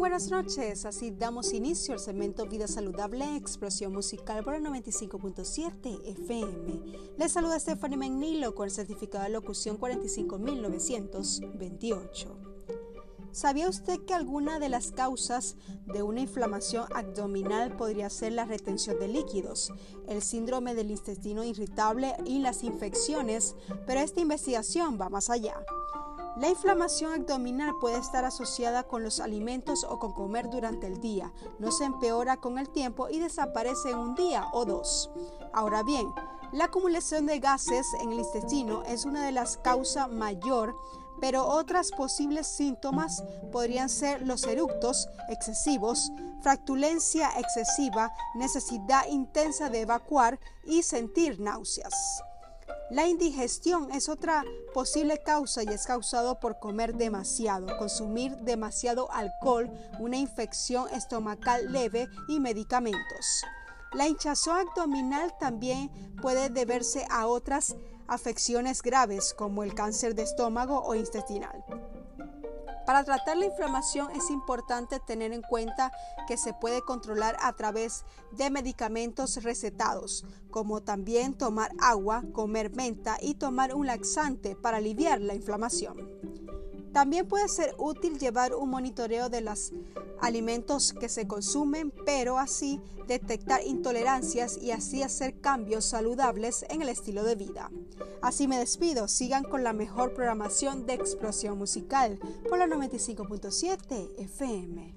buenas noches, así damos inicio al segmento Vida Saludable, Explosión Musical por el 95.7 FM. Les saluda Stephanie Magnilo con el certificado de locución 45928. ¿Sabía usted que alguna de las causas de una inflamación abdominal podría ser la retención de líquidos, el síndrome del intestino irritable y las infecciones? Pero esta investigación va más allá. La inflamación abdominal puede estar asociada con los alimentos o con comer durante el día. No se empeora con el tiempo y desaparece en un día o dos. Ahora bien, la acumulación de gases en el intestino es una de las causas mayor, pero otras posibles síntomas podrían ser los eructos excesivos, fractulencia excesiva, necesidad intensa de evacuar y sentir náuseas. La indigestión es otra posible causa y es causado por comer demasiado, consumir demasiado alcohol, una infección estomacal leve y medicamentos. La hinchazón abdominal también puede deberse a otras afecciones graves como el cáncer de estómago o intestinal. Para tratar la inflamación es importante tener en cuenta que se puede controlar a través de medicamentos recetados, como también tomar agua, comer menta y tomar un laxante para aliviar la inflamación. También puede ser útil llevar un monitoreo de los alimentos que se consumen, pero así detectar intolerancias y así hacer cambios saludables en el estilo de vida. Así me despido, sigan con la mejor programación de explosión musical por la 95.7 FM.